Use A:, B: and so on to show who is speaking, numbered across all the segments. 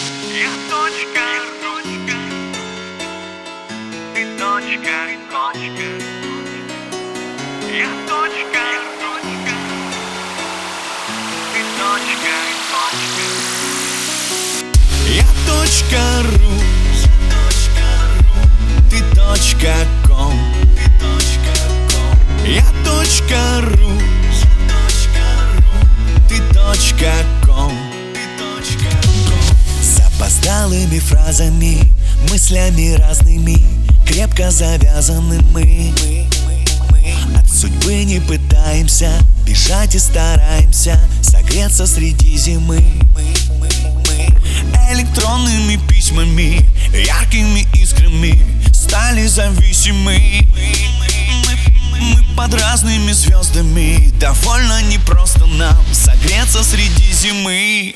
A: Я точка, точка, ты точка, точка. Я точка, точка, ты точка, точка.
B: Я точка ру, ты точка ком, я Запоздалыми фразами, мыслями разными, крепко завязаны мы. От судьбы не пытаемся бежать и стараемся согреться среди зимы. Электронными письмами, яркими искрами стали зависимы. Мы под разными звездами, довольно непросто нам согреться среди зимы.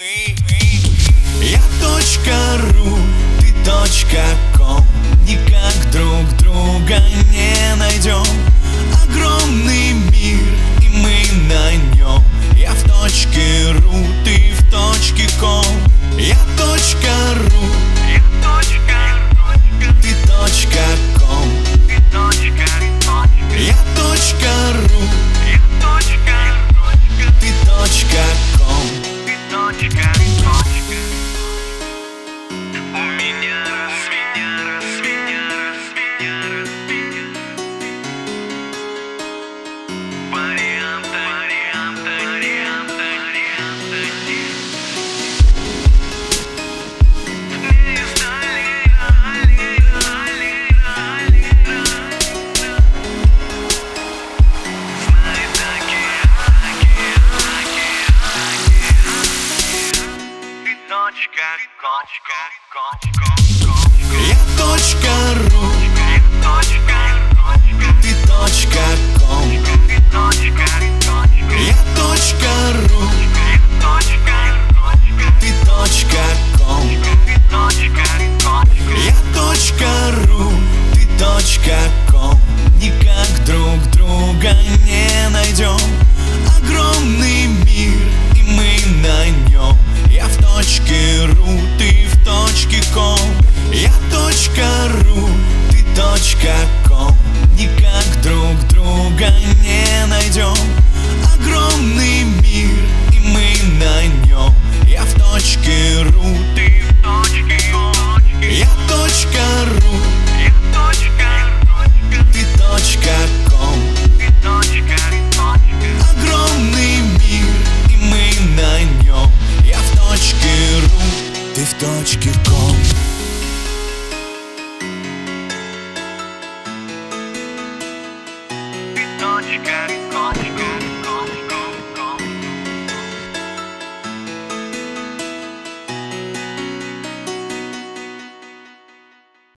B: Я точка ру, ты точка ком. Никак друг друга не найдем Я ру, ты точка.
A: Я
B: ру, ты точка. Я ру, ты точка ком Никак друг друга не ты в